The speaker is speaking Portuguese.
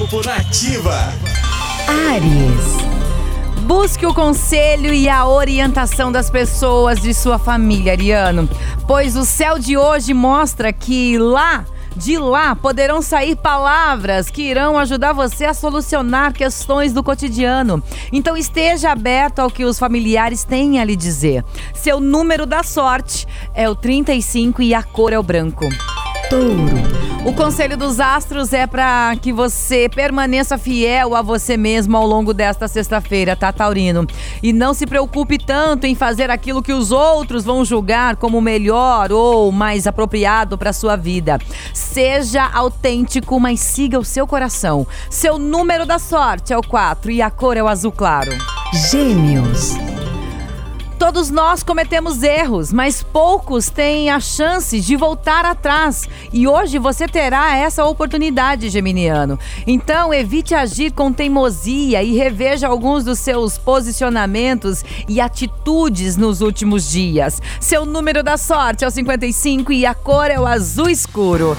Horóscopo Nativa. Ares. Busque o conselho e a orientação das pessoas de sua família, Ariano, pois o céu de hoje mostra que lá de lá poderão sair palavras que irão ajudar você a solucionar questões do cotidiano. Então esteja aberto ao que os familiares têm a lhe dizer. Seu número da sorte é o 35 e a cor é o branco. Touro. O conselho dos astros é para que você permaneça fiel a você mesmo ao longo desta sexta-feira, tá, Taurino? E não se preocupe tanto em fazer aquilo que os outros vão julgar como melhor ou mais apropriado para sua vida. Seja autêntico, mas siga o seu coração. Seu número da sorte é o 4 e a cor é o azul claro. Gêmeos. Todos nós cometemos erros, mas poucos têm a chance de voltar atrás. E hoje você terá essa oportunidade, Geminiano. Então, evite agir com teimosia e reveja alguns dos seus posicionamentos e atitudes nos últimos dias. Seu número da sorte é o 55 e a cor é o azul escuro.